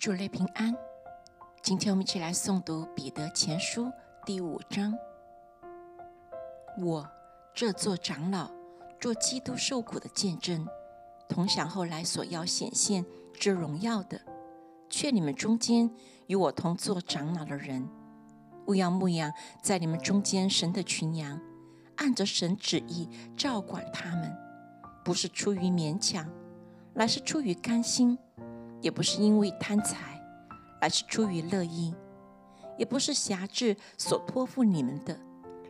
主内平安。今天我们一起来诵读《彼得前书》第五章。我这做长老，做基督受苦的见证，同享后来所要显现之荣耀的，劝你们中间与我同做长老的人，勿要牧养在你们中间神的群羊，按着神旨意照管他们，不是出于勉强，乃是出于甘心。也不是因为贪财，而是出于乐意；也不是辖制所托付你们的，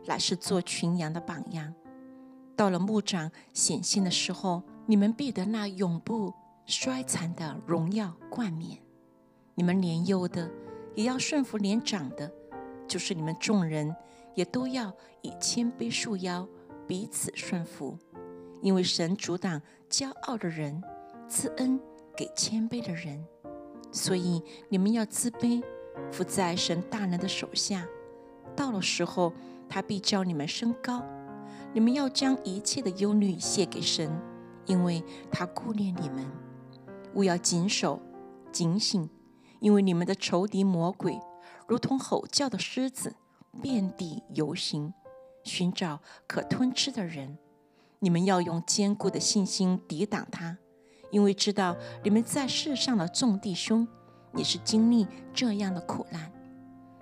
乃是做群羊的榜样。到了牧长显现的时候，你们必得那永不衰残的荣耀冠冕。你们年幼的也要顺服年长的，就是你们众人也都要以谦卑束腰，彼此顺服。因为神阻挡骄傲的人，赐恩。给谦卑的人，所以你们要自卑，伏在神大能的手下。到了时候，他必叫你们升高。你们要将一切的忧虑卸给神，因为他顾念你们。勿要谨守、警醒，因为你们的仇敌魔鬼如同吼叫的狮子，遍地游行，寻找可吞吃的人。你们要用坚固的信心抵挡他。因为知道你们在世上的众弟兄也是经历这样的苦难，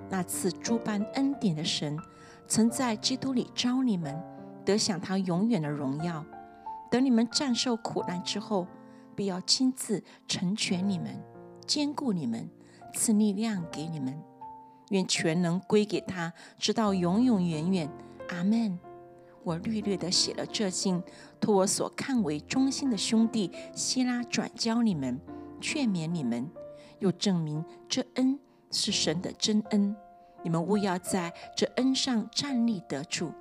那次诸般恩典的神，曾在基督里招你们，得享他永远的荣耀。等你们战胜苦难之后，必要亲自成全你们，兼顾你们，赐力量给你们。愿全能归给他，直到永永远远。阿门。我略略的写了这信，托我所看为忠心的兄弟希拉转交你们，劝勉你们，又证明这恩是神的真恩。你们务要在这恩上站立得住。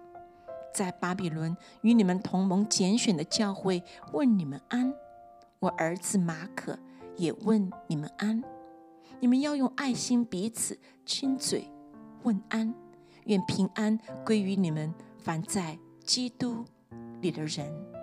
在巴比伦与你们同盟拣选的教会问你们安。我儿子马可也问你们安。你们要用爱心彼此亲嘴问安。愿平安归于你们，凡在。基督里的人。